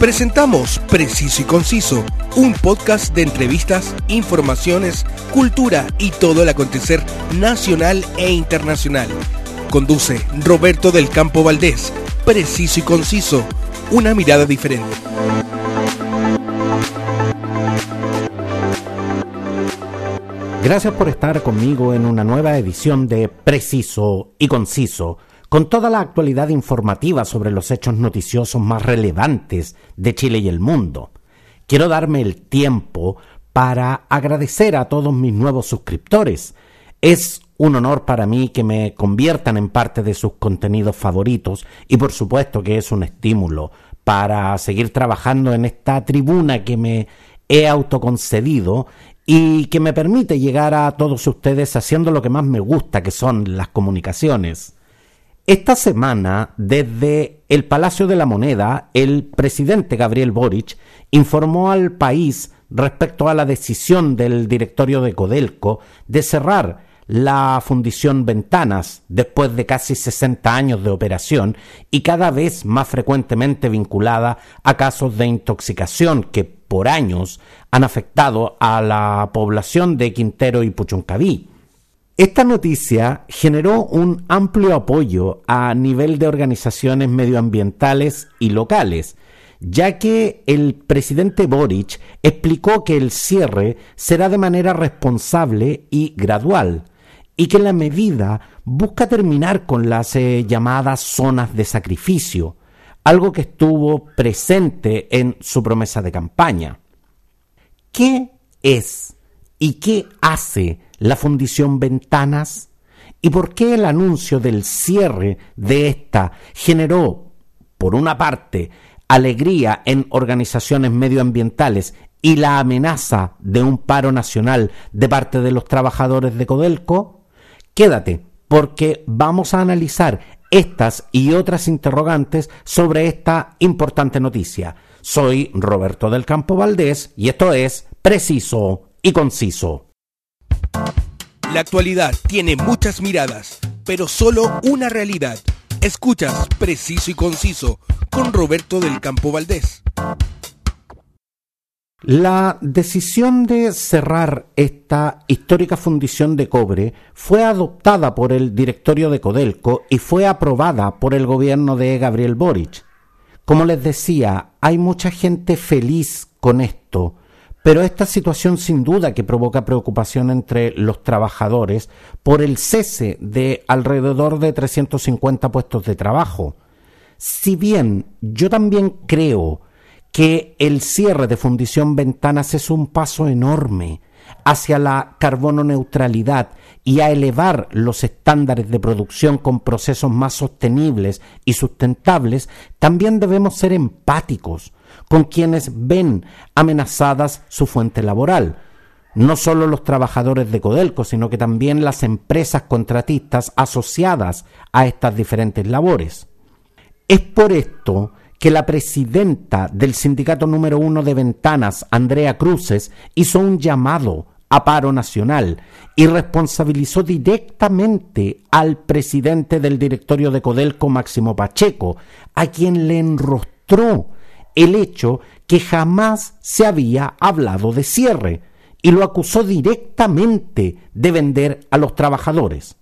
Presentamos Preciso y Conciso, un podcast de entrevistas, informaciones, cultura y todo el acontecer nacional e internacional. Conduce Roberto del Campo Valdés. Preciso y Conciso, una mirada diferente. Gracias por estar conmigo en una nueva edición de Preciso y Conciso con toda la actualidad informativa sobre los hechos noticiosos más relevantes de Chile y el mundo. Quiero darme el tiempo para agradecer a todos mis nuevos suscriptores. Es un honor para mí que me conviertan en parte de sus contenidos favoritos y por supuesto que es un estímulo para seguir trabajando en esta tribuna que me he autoconcedido y que me permite llegar a todos ustedes haciendo lo que más me gusta, que son las comunicaciones. Esta semana, desde el Palacio de la Moneda, el presidente Gabriel Boric informó al país respecto a la decisión del directorio de Codelco de cerrar la fundición Ventanas después de casi 60 años de operación y cada vez más frecuentemente vinculada a casos de intoxicación que por años han afectado a la población de Quintero y Puchuncaví. Esta noticia generó un amplio apoyo a nivel de organizaciones medioambientales y locales, ya que el presidente Boric explicó que el cierre será de manera responsable y gradual, y que la medida busca terminar con las eh, llamadas zonas de sacrificio, algo que estuvo presente en su promesa de campaña. ¿Qué es y qué hace la Fundición Ventanas? ¿Y por qué el anuncio del cierre de esta generó, por una parte, alegría en organizaciones medioambientales y la amenaza de un paro nacional de parte de los trabajadores de Codelco? Quédate, porque vamos a analizar estas y otras interrogantes sobre esta importante noticia. Soy Roberto del Campo Valdés y esto es Preciso y Conciso. La actualidad tiene muchas miradas, pero solo una realidad. Escuchas Preciso y Conciso con Roberto del Campo Valdés. La decisión de cerrar esta histórica fundición de cobre fue adoptada por el directorio de Codelco y fue aprobada por el gobierno de Gabriel Boric. Como les decía, hay mucha gente feliz con esto, pero esta situación sin duda que provoca preocupación entre los trabajadores por el cese de alrededor de 350 puestos de trabajo. Si bien yo también creo que el cierre de Fundición Ventanas es un paso enorme hacia la carbono neutralidad y a elevar los estándares de producción con procesos más sostenibles y sustentables, también debemos ser empáticos con quienes ven amenazadas su fuente laboral. No solo los trabajadores de Codelco, sino que también las empresas contratistas asociadas a estas diferentes labores. Es por esto que la presidenta del sindicato número uno de ventanas, Andrea Cruces, hizo un llamado a paro nacional y responsabilizó directamente al presidente del directorio de Codelco, Máximo Pacheco, a quien le enrostró el hecho que jamás se había hablado de cierre y lo acusó directamente de vender a los trabajadores.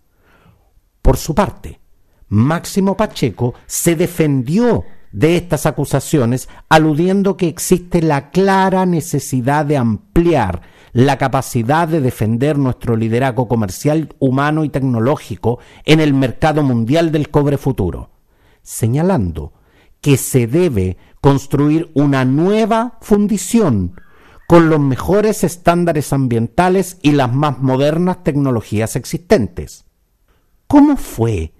Por su parte, Máximo Pacheco se defendió de estas acusaciones aludiendo que existe la clara necesidad de ampliar la capacidad de defender nuestro liderazgo comercial, humano y tecnológico en el mercado mundial del cobre futuro, señalando que se debe construir una nueva fundición con los mejores estándares ambientales y las más modernas tecnologías existentes. ¿Cómo fue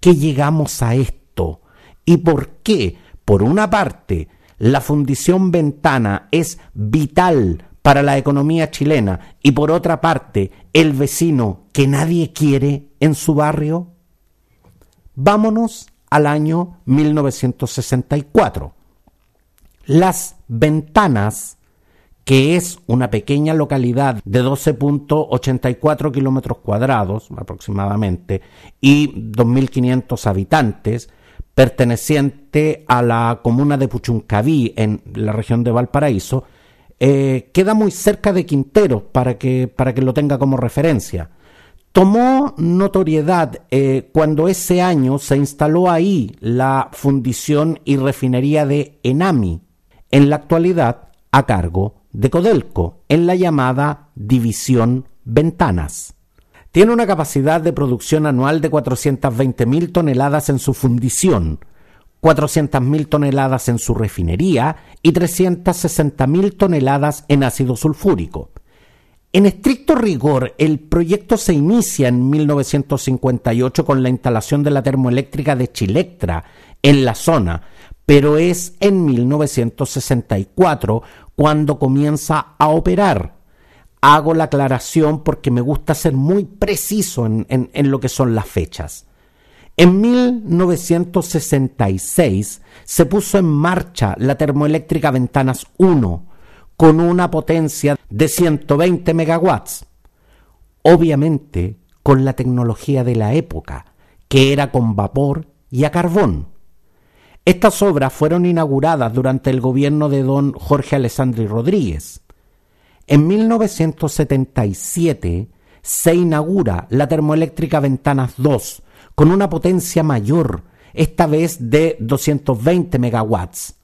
que llegamos a esto? ¿Y por qué, por una parte, la fundición ventana es vital para la economía chilena y por otra parte, el vecino que nadie quiere en su barrio? Vámonos al año 1964. Las Ventanas, que es una pequeña localidad de 12.84 kilómetros cuadrados aproximadamente y 2.500 habitantes, perteneciente a la comuna de Puchuncaví, en la región de Valparaíso, eh, queda muy cerca de Quintero, para que, para que lo tenga como referencia. Tomó notoriedad eh, cuando ese año se instaló ahí la fundición y refinería de Enami, en la actualidad a cargo de Codelco, en la llamada División Ventanas. Tiene una capacidad de producción anual de 420.000 toneladas en su fundición, 400.000 toneladas en su refinería y 360.000 toneladas en ácido sulfúrico. En estricto rigor, el proyecto se inicia en 1958 con la instalación de la termoeléctrica de Chilectra en la zona, pero es en 1964 cuando comienza a operar. Hago la aclaración porque me gusta ser muy preciso en, en lo que son las fechas. En 1966 se puso en marcha la termoeléctrica Ventanas 1, con una potencia de 120 megawatts. Obviamente con la tecnología de la época, que era con vapor y a carbón. Estas obras fueron inauguradas durante el gobierno de don Jorge Alessandri Rodríguez. En 1977 se inaugura la termoeléctrica Ventanas 2 con una potencia mayor, esta vez de 220 megawatts.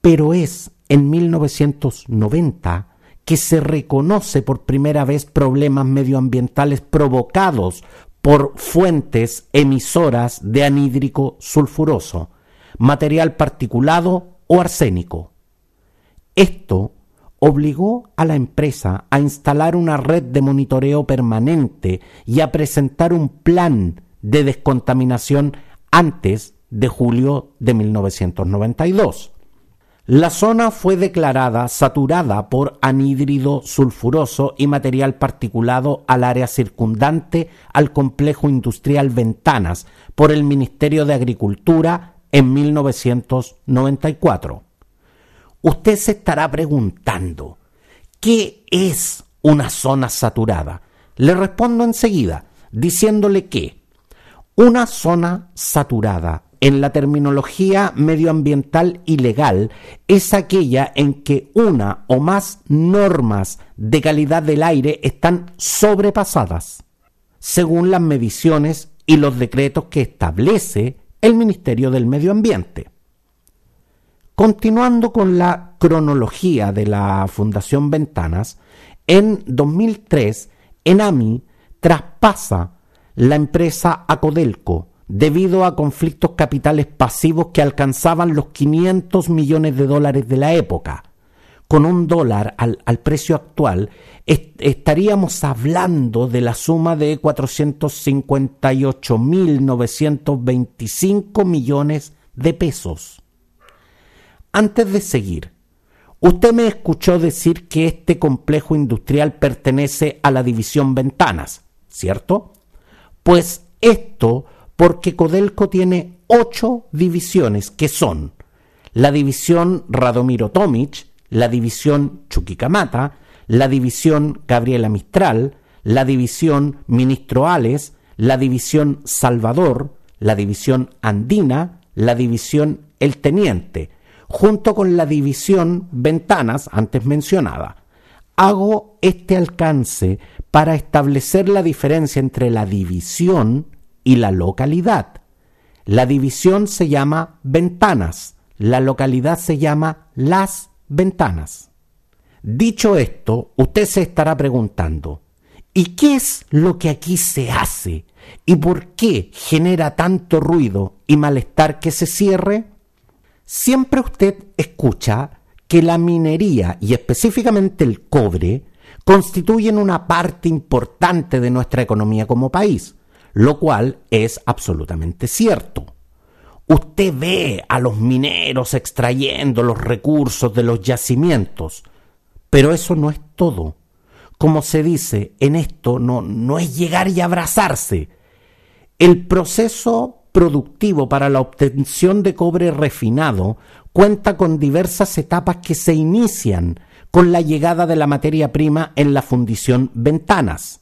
Pero es en 1990 que se reconoce por primera vez problemas medioambientales provocados por fuentes emisoras de anhídrico sulfuroso, material particulado o arsénico. Esto obligó a la empresa a instalar una red de monitoreo permanente y a presentar un plan de descontaminación antes de julio de 1992. La zona fue declarada saturada por anhídrido sulfuroso y material particulado al área circundante al complejo industrial Ventanas por el Ministerio de Agricultura en 1994. Usted se estará preguntando, ¿qué es una zona saturada? Le respondo enseguida, diciéndole que una zona saturada en la terminología medioambiental y legal es aquella en que una o más normas de calidad del aire están sobrepasadas, según las mediciones y los decretos que establece el Ministerio del Medio Ambiente. Continuando con la cronología de la Fundación Ventanas, en 2003 Enami traspasa la empresa a Codelco, debido a conflictos capitales pasivos que alcanzaban los 500 millones de dólares de la época. Con un dólar al, precio actual, estaríamos hablando de la suma de 458.925 millones de pesos. Antes de seguir, usted me escuchó decir que este complejo industrial pertenece a la división Ventanas, ¿cierto? Pues esto porque Codelco tiene ocho divisiones que son la división Radomiro Tomic, la división Chuquicamata, la división Gabriela Mistral, la división Ministro Ales, la división Salvador, la división Andina, la división El Teniente, junto con la división Ventanas antes mencionada. Hago este alcance para establecer la diferencia entre la división y la localidad. La división se llama ventanas, la localidad se llama las ventanas. Dicho esto, usted se estará preguntando, ¿y qué es lo que aquí se hace? ¿Y por qué genera tanto ruido y malestar que se cierre? Siempre usted escucha que la minería y específicamente el cobre constituyen una parte importante de nuestra economía como país lo cual es absolutamente cierto. Usted ve a los mineros extrayendo los recursos de los yacimientos, pero eso no es todo. Como se dice, en esto no, no es llegar y abrazarse. El proceso productivo para la obtención de cobre refinado cuenta con diversas etapas que se inician con la llegada de la materia prima en la fundición Ventanas.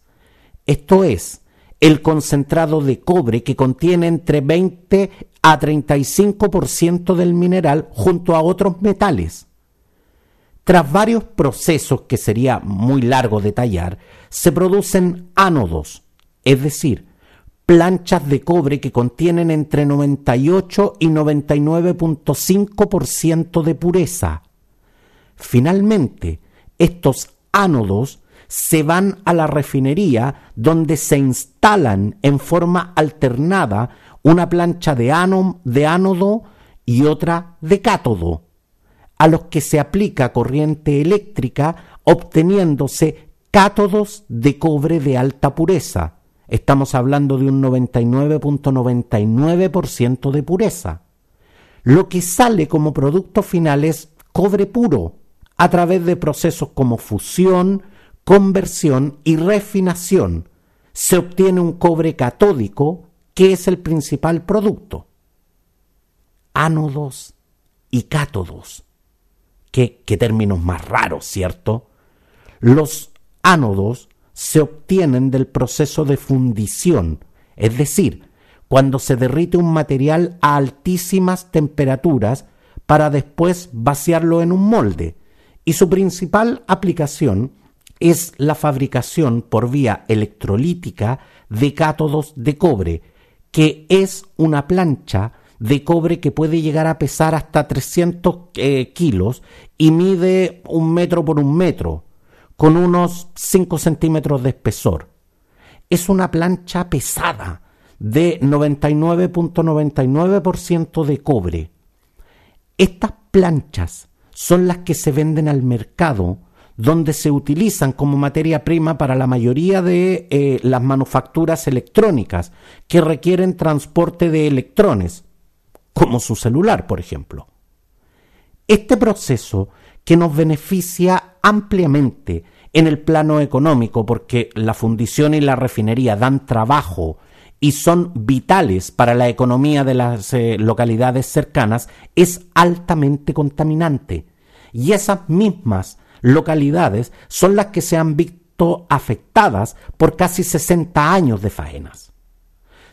Esto es, el concentrado de cobre que contiene entre 20 a 35% del mineral junto a otros metales. Tras varios procesos que sería muy largo detallar, se producen ánodos, es decir, planchas de cobre que contienen entre 98 y 99.5% de pureza. Finalmente, estos ánodos se van a la refinería donde se instalan en forma alternada una plancha de, de ánodo y otra de cátodo, a los que se aplica corriente eléctrica obteniéndose cátodos de cobre de alta pureza. Estamos hablando de un 99.99% de pureza. Lo que sale como producto final es cobre puro, a través de procesos como fusión, conversión y refinación. Se obtiene un cobre catódico, que es el principal producto. Ánodos y cátodos. Qué, términos más raros, ¿cierto? Los ánodos se obtienen del proceso de fundición, es decir, cuando se derrite un material a altísimas temperaturas para después vaciarlo en un molde, y su principal aplicación es la fabricación por vía electrolítica de cátodos de cobre, que es una plancha de cobre que puede llegar a pesar hasta 300 eh, kilos y mide un metro por un metro, con unos 5 centímetros de espesor. Es una plancha pesada de 99.99% de cobre. Estas planchas son las que se venden al mercado, donde se utilizan como materia prima para la mayoría de eh, las manufacturas electrónicas que requieren transporte de electrones, como su celular, por ejemplo. Este proceso que nos beneficia ampliamente en el plano económico porque la fundición y la refinería dan trabajo y son vitales para la economía de las eh, localidades cercanas, es altamente contaminante. Y esas mismas localidades son las que se han visto afectadas por casi 60 años de faenas.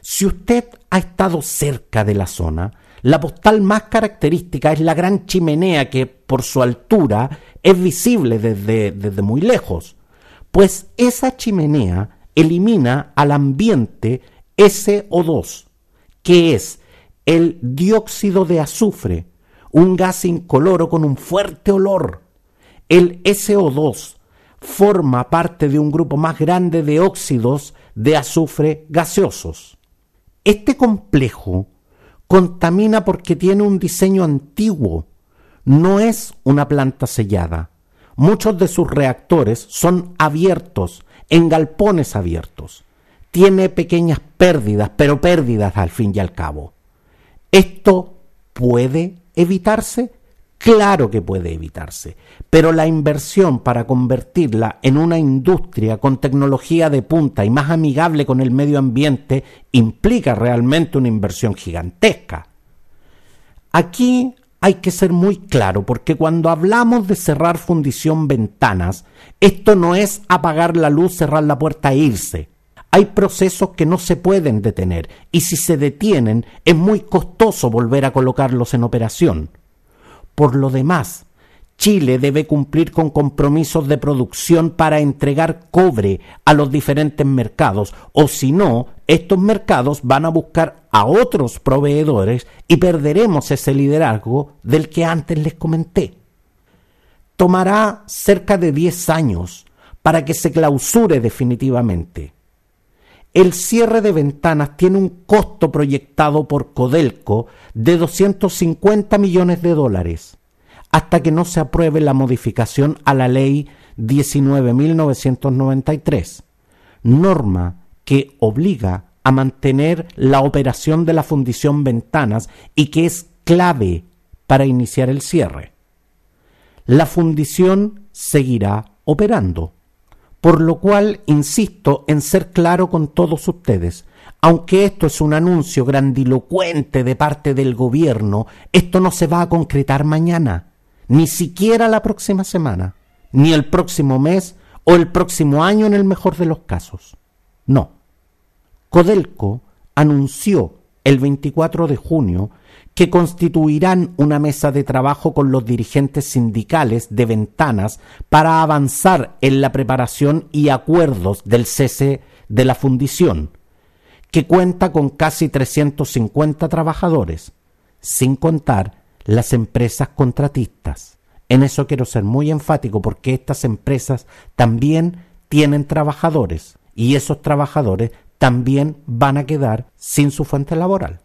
Si usted ha estado cerca de la zona, la postal más característica es la gran chimenea que por su altura es visible desde, desde muy lejos, pues esa chimenea elimina al ambiente SO2, que es el dióxido de azufre, un gas incoloro con un fuerte olor. El SO2 forma parte de un grupo más grande de óxidos de azufre gaseosos. Este complejo contamina porque tiene un diseño antiguo, no es una planta sellada. Muchos de sus reactores son abiertos, en galpones abiertos. Tiene pequeñas pérdidas, pero pérdidas al fin y al cabo. ¿Esto puede evitarse? Claro que puede evitarse, pero la inversión para convertirla en una industria con tecnología de punta y más amigable con el medio ambiente implica realmente una inversión gigantesca. Aquí hay que ser muy claro porque cuando hablamos de cerrar fundición ventanas, esto no es apagar la luz, cerrar la puerta e irse. Hay procesos que no se pueden detener y si se detienen es muy costoso volver a colocarlos en operación. Por lo demás, Chile debe cumplir con compromisos de producción para entregar cobre a los diferentes mercados, o si no, estos mercados van a buscar a otros proveedores y perderemos ese liderazgo del que antes les comenté. Tomará cerca de 10 años para que se clausure definitivamente. El cierre de ventanas tiene un costo proyectado por Codelco de 250 millones de dólares, hasta que no se apruebe la modificación a la ley 19.993, norma que obliga a mantener la operación de la fundición ventanas y que es clave para iniciar el cierre. La fundición seguirá operando por lo cual insisto en ser claro con todos ustedes. Aunque esto es un anuncio grandilocuente de parte del gobierno, esto no se va a concretar mañana, ni siquiera la próxima semana, ni el próximo mes o el próximo año en el mejor de los casos. No. Codelco anunció el 24 de junio que constituirán una mesa de trabajo con los dirigentes sindicales de ventanas para avanzar en la preparación y acuerdos del cese de la fundición, que cuenta con casi 350 trabajadores, sin contar las empresas contratistas. En eso quiero ser muy enfático porque estas empresas también tienen trabajadores y esos trabajadores también van a quedar sin su fuente laboral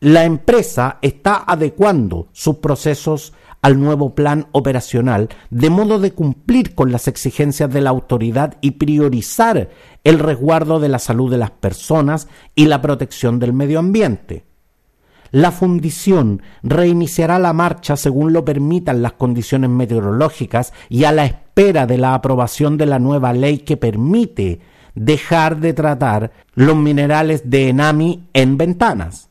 la empresa está adecuando sus procesos al nuevo plan operacional, de modo de cumplir con las exigencias de la autoridad y priorizar el resguardo de la salud de las personas y la protección del medio ambiente. La fundición reiniciará la marcha según lo permitan las condiciones meteorológicas y a la espera de la aprobación de la nueva ley que permite dejar de tratar los minerales de enami en ventanas.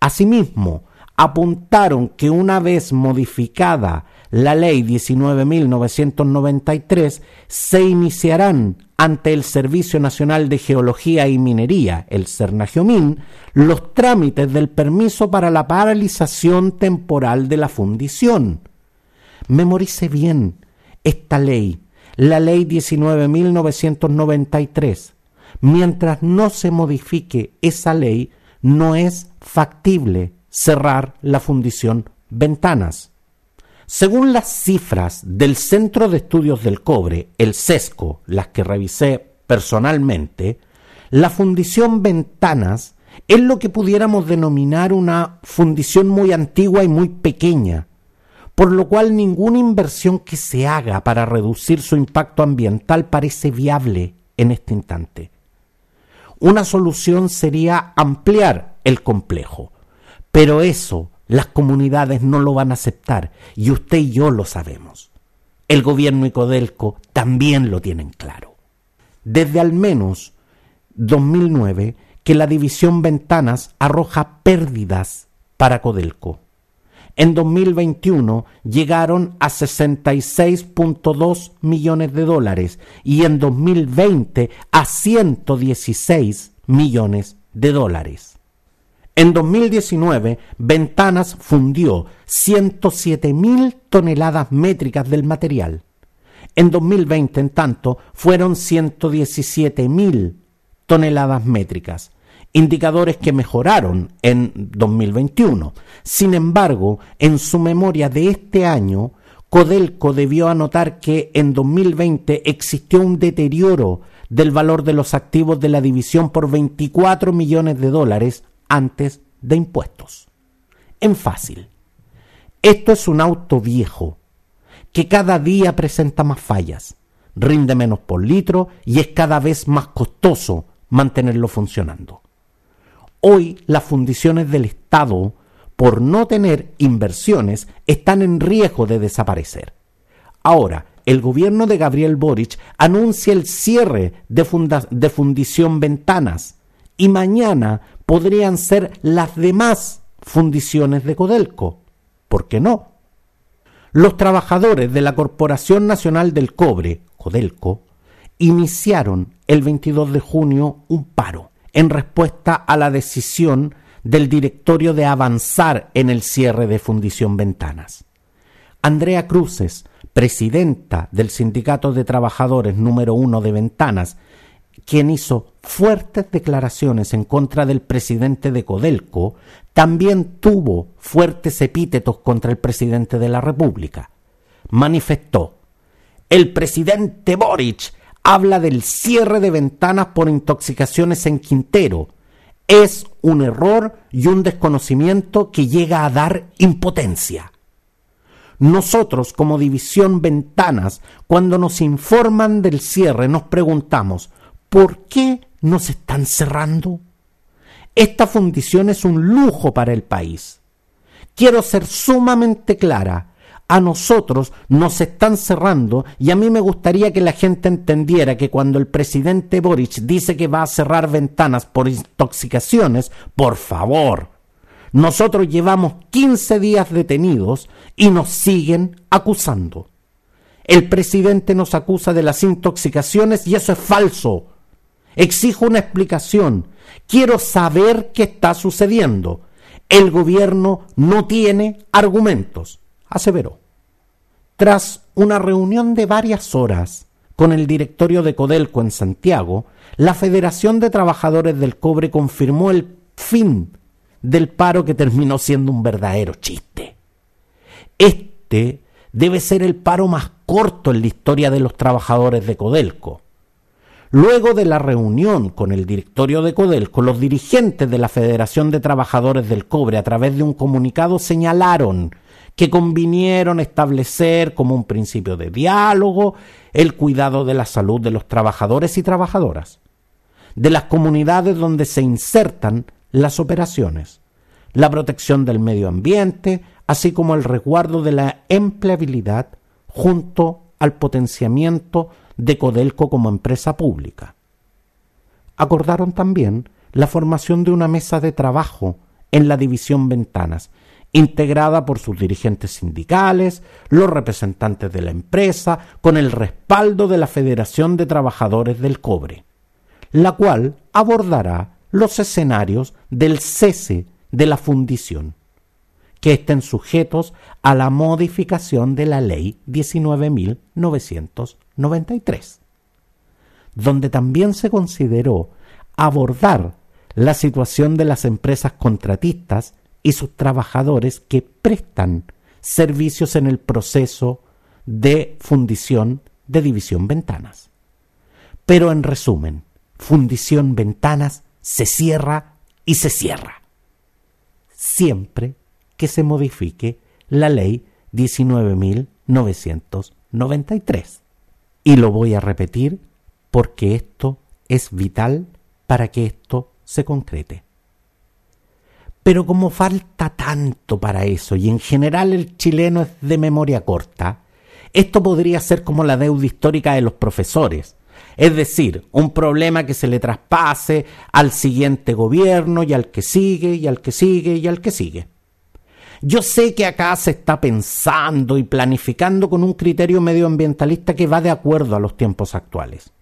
Asimismo, apuntaron que una vez modificada la ley 19.993, se iniciarán ante el Servicio Nacional de Geología y Minería, el CERNAGEOMIN, los trámites del permiso para la paralización temporal de la fundición. Memorice bien esta ley, la ley 19.993. Mientras no se modifique esa ley, no es factible cerrar la fundición Ventanas. Según las cifras del Centro de Estudios del Cobre, el CESCO, las que revisé personalmente, la fundición Ventanas es lo que pudiéramos denominar una fundición muy antigua y muy pequeña, por lo cual ninguna inversión que se haga para reducir su impacto ambiental parece viable en este instante. Una solución sería ampliar el complejo, pero eso las comunidades no lo van a aceptar y usted y yo lo sabemos. El gobierno y Codelco también lo tienen claro. Desde al menos 2009 que la división Ventanas arroja pérdidas para Codelco. En 2021 llegaron a 66.2 millones de dólares y en 2020 a 116 millones de dólares. En 2019, Ventanas fundió 107 mil toneladas métricas del material. En 2020, en tanto, fueron 117 mil toneladas métricas indicadores que mejoraron en 2021. Sin embargo, en su memoria de este año, Codelco debió anotar que en 2020 existió un deterioro del valor de los activos de la división por 24 millones de dólares antes de impuestos. En fácil. Esto es un auto viejo que cada día presenta más fallas, rinde menos por litro y es cada vez más costoso mantenerlo funcionando. Hoy las fundiciones del Estado, por no tener inversiones, están en riesgo de desaparecer. Ahora, el gobierno de Gabriel Boric anuncia el cierre de, fundición Ventanas y mañana podrían ser las demás fundiciones de Codelco. ¿Por qué no? Los trabajadores de la Corporación Nacional del Cobre, Codelco, iniciaron el 22 de junio un paro en respuesta a la decisión del directorio de avanzar en el cierre de Fundición Ventanas. Andrea Cruces, presidenta del Sindicato de Trabajadores número uno de Ventanas, quien hizo fuertes declaraciones en contra del presidente de Codelco, también tuvo fuertes epítetos contra el presidente de la República. Manifestó, el presidente Boric habla del cierre de ventanas por intoxicaciones en Quintero. Es un error y un desconocimiento que llega a dar impotencia. Nosotros, como División Ventanas, cuando nos informan del cierre, nos preguntamos, ¿por qué nos están cerrando? Esta fundición es un lujo para el país. Quiero ser sumamente clara a nosotros nos están cerrando y a mí me gustaría que la gente entendiera que cuando el presidente Boric dice que va a cerrar ventanas por intoxicaciones, por favor, nosotros llevamos 15 días detenidos y nos siguen acusando. El presidente nos acusa de las intoxicaciones y eso es falso. Exijo una explicación. Quiero saber qué está sucediendo. El gobierno no tiene argumentos, aseveró. Tras una reunión de varias horas con el directorio de Codelco en Santiago, la Federación de Trabajadores del Cobre confirmó el fin del paro que terminó siendo un verdadero chiste. Este debe ser el paro más corto en la historia de los trabajadores de Codelco. Luego de la reunión con el directorio de Codelco, los dirigentes de la Federación de Trabajadores del Cobre, a través de un comunicado, señalaron que convinieron establecer como un principio de diálogo el cuidado de la salud de los trabajadores y trabajadoras, de las comunidades donde se insertan las operaciones, la protección del medio ambiente, así como el resguardo de la empleabilidad junto al potenciamiento de Codelco como empresa pública. Acordaron también la formación de una mesa de trabajo en la división Ventanas, integrada por sus dirigentes sindicales, los representantes de la empresa, con el respaldo de la Federación de Trabajadores del Cobre, la cual abordará los escenarios del cese de la fundición que estén sujetos a la modificación de la Ley 19.993, donde también se consideró abordar la situación de las empresas contratistas y sus trabajadores que prestan servicios en el proceso de fundición de división ventanas. Pero en resumen, fundición ventanas se cierra y se cierra. Siempre que se modifique la ley 19.993. Y lo voy a repetir porque esto es vital para que esto se concrete. Pero como falta tanto para eso y en general el chileno es de memoria corta, esto podría ser como la deuda histórica de los profesores, es decir, un problema que se le traspase al siguiente gobierno y al que sigue y al que sigue y al que sigue. Yo sé que acá se está pensando y planificando con un criterio medioambientalista que va de acuerdo a los tiempos actuales.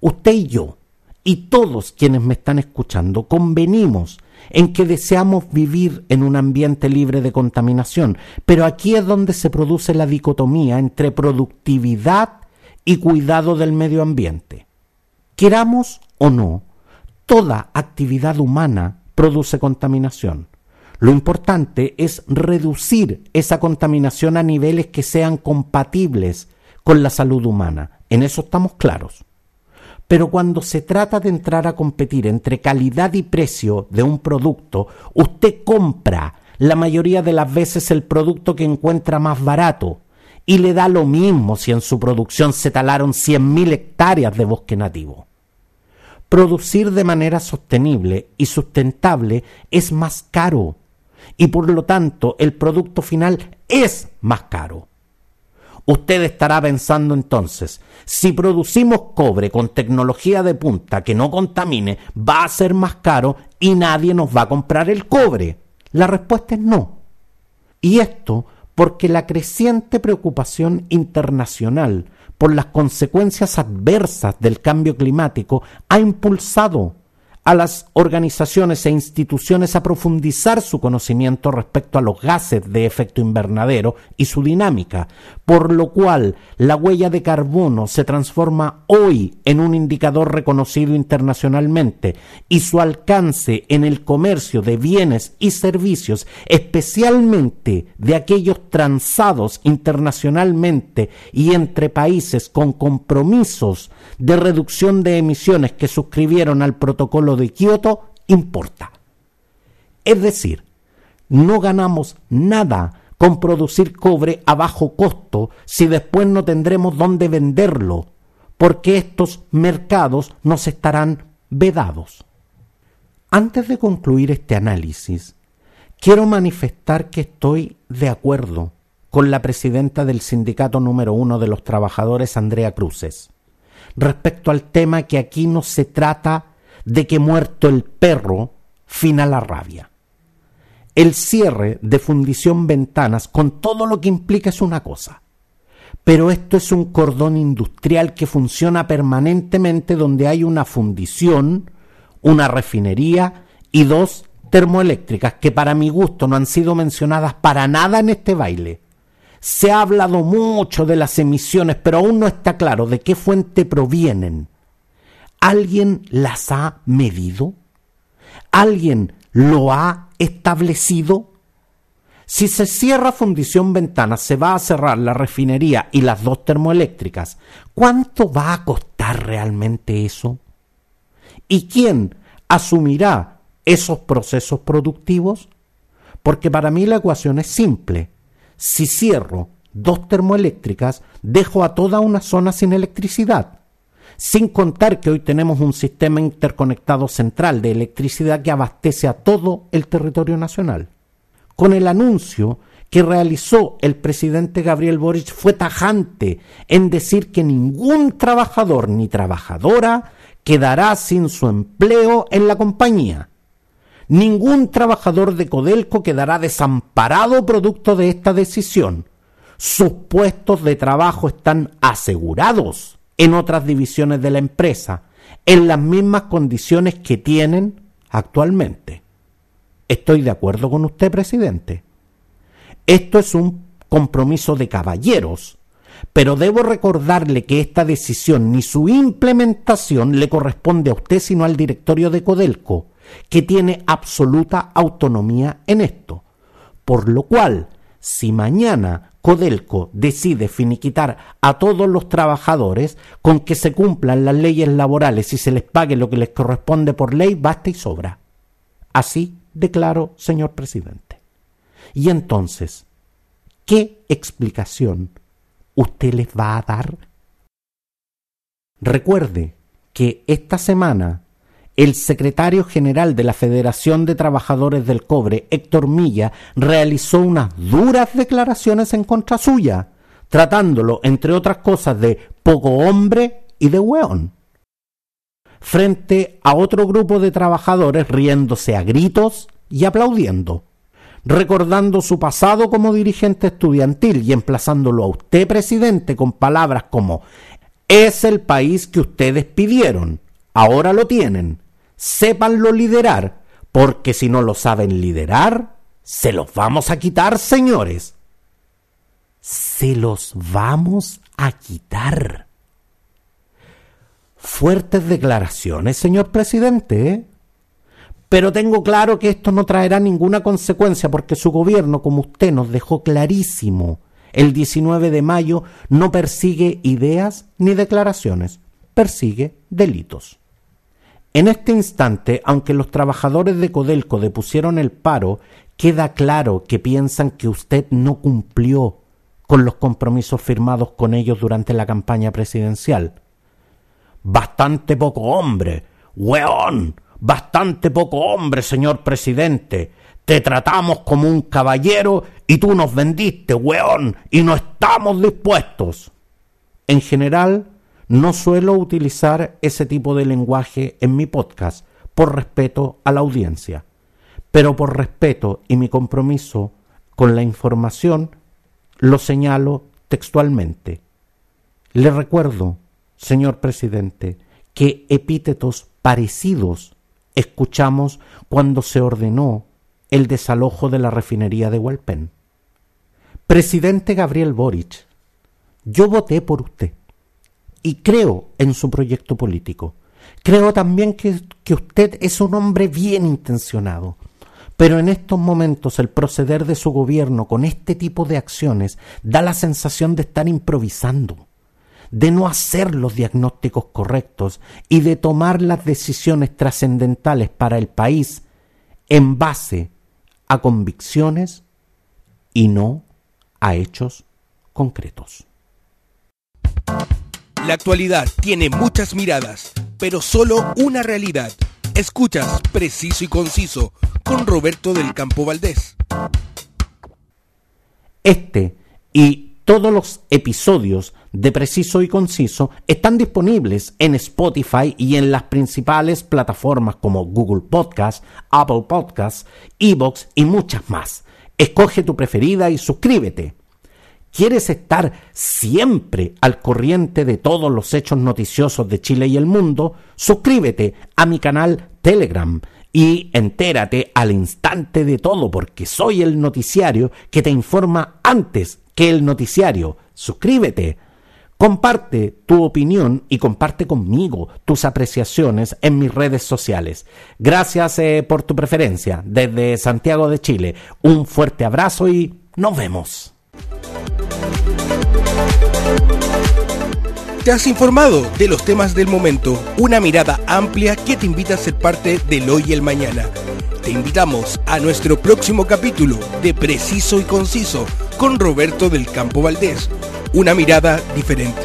Usted y yo, y todos quienes me están escuchando, convenimos en que deseamos vivir en un ambiente libre de contaminación, pero aquí es donde se produce la dicotomía entre productividad y cuidado del medio ambiente. Queramos o no, toda actividad humana produce contaminación. Lo importante es reducir esa contaminación a niveles que sean compatibles con la salud humana. En eso estamos claros. Pero cuando se trata de entrar a competir entre calidad y precio de un producto, usted compra la mayoría de las veces el producto que encuentra más barato y le da lo mismo si en su producción se talaron 100.000 hectáreas de bosque nativo. Producir de manera sostenible y sustentable es más caro y por lo tanto el producto final es más caro. Usted estará pensando entonces, si producimos cobre con tecnología de punta que no contamine, va a ser más caro y nadie nos va a comprar el cobre. La respuesta es no. Y esto porque la creciente preocupación internacional por las consecuencias adversas del cambio climático ha impulsado a las organizaciones e instituciones a profundizar su conocimiento respecto a los gases de efecto invernadero y su dinámica, por lo cual la huella de carbono se transforma hoy en un indicador reconocido internacionalmente y su alcance en el comercio de bienes y servicios, especialmente de aquellos transados internacionalmente y entre países con compromisos de reducción de emisiones que suscribieron al protocolo de Kioto importa. Es decir, no ganamos nada con producir cobre a bajo costo si después no tendremos dónde venderlo, porque estos mercados nos estarán vedados. Antes de concluir este análisis, quiero manifestar que estoy de acuerdo con la presidenta del sindicato número uno de los trabajadores, Andrea Cruces, respecto al tema que aquí no se trata de que muerto el perro, fina la rabia. El cierre de fundición ventanas, con todo lo que implica, es una cosa. pero esto es un cordón industrial que funciona permanentemente donde hay una fundición, una refinería y dos termoeléctricas que para mi gusto no han sido mencionadas para nada en este baile. Se ha hablado mucho de las emisiones, pero aún no está claro de qué fuente provienen. ¿Alguien las ha medido? ¿Alguien lo ha establecido? Si se cierra Fundición Ventana, se va a cerrar la refinería y las dos termoeléctricas. ¿Cuánto va a costar realmente eso? ¿Y quién asumirá esos procesos productivos? Porque para mí la ecuación es simple. Si cierro dos termoeléctricas, dejo a toda una zona sin electricidad. Sin contar que hoy tenemos un sistema interconectado central de electricidad que abastece a todo el territorio nacional. Con el anuncio que realizó el presidente Gabriel Boric fue tajante en decir que ningún trabajador ni trabajadora quedará sin su empleo en la compañía. Ningún trabajador de Codelco quedará desamparado producto de esta decisión. Sus puestos de trabajo están asegurados en otras divisiones de la empresa, en las mismas condiciones que tienen actualmente. Estoy de acuerdo con usted, presidente. Esto es un compromiso de caballeros, pero debo recordarle que esta decisión ni su implementación le corresponde a usted sino al directorio de Codelco, que tiene absoluta autonomía en esto. Por lo cual, si mañana Codelco decide finiquitar a todos los trabajadores con que se cumplan las leyes laborales y se les pague lo que les corresponde por ley, basta y sobra. Así declaro, señor presidente. Y entonces, ¿qué explicación usted les va a dar? Recuerde que esta semana el secretario general de la Federación de Trabajadores del Cobre, Héctor Milla, realizó unas duras declaraciones en contra suya, tratándolo, entre otras cosas, de poco hombre y de hueón, frente a otro grupo de trabajadores riéndose a gritos y aplaudiendo, recordando su pasado como dirigente estudiantil y emplazándolo a usted, presidente, con palabras como es el país que ustedes pidieron, ahora lo tienen, sépanlo liderar, porque si no lo saben liderar, se los vamos a quitar, señores. Se los vamos a quitar. Fuertes declaraciones, señor presidente. ¿eh? Pero tengo claro que esto no traerá ninguna consecuencia porque su gobierno, como usted nos dejó clarísimo el 19 de mayo, no persigue ideas ni declaraciones, persigue delitos. En este instante, aunque los trabajadores de Codelco depusieron el paro, queda claro que piensan que usted no cumplió con los compromisos firmados con ellos durante la campaña presidencial. Bastante poco hombre, weón, bastante poco hombre, señor presidente. Te tratamos como un caballero y tú nos vendiste, weón, y no estamos dispuestos. En general, no suelo utilizar ese tipo de lenguaje en mi podcast por respeto a la audiencia, pero por respeto y mi compromiso con la información lo señalo textualmente. Le recuerdo, señor presidente, que epítetos parecidos escuchamos cuando se ordenó el desalojo de la refinería de Hualpén. Presidente Gabriel Boric, yo voté por usted y creo en su proyecto político. Creo también que, que usted es un hombre bien intencionado. Pero en estos momentos el proceder de su gobierno con este tipo de acciones da la sensación de estar improvisando, de no hacer los diagnósticos correctos y de tomar las decisiones trascendentales para el país en base a convicciones y no a hechos concretos. La actualidad tiene muchas miradas, pero solo una realidad. Escuchas Preciso y Conciso con Roberto del Campo Valdés. Este y todos los episodios de Preciso y Conciso están disponibles en Spotify y en las principales plataformas como Google Podcast, Apple Podcasts, Evox y muchas más. Escoge tu preferida y suscríbete. ¿Quieres estar siempre al corriente de todos los hechos noticiosos de Chile y el mundo? Suscríbete a mi canal Telegram y entérate al instante de todo porque soy el noticiario que te informa antes que el noticiario. Suscríbete. Comparte tu opinión y comparte conmigo tus apreciaciones en mis redes sociales. Gracias eh, por tu preferencia desde Santiago de Chile. Un fuerte abrazo y nos vemos. Te has informado de los temas del momento, una mirada amplia que te invita a ser parte del hoy y el mañana. Te invitamos a nuestro próximo capítulo de Preciso y Conciso con Roberto del Campo Valdés, una mirada diferente.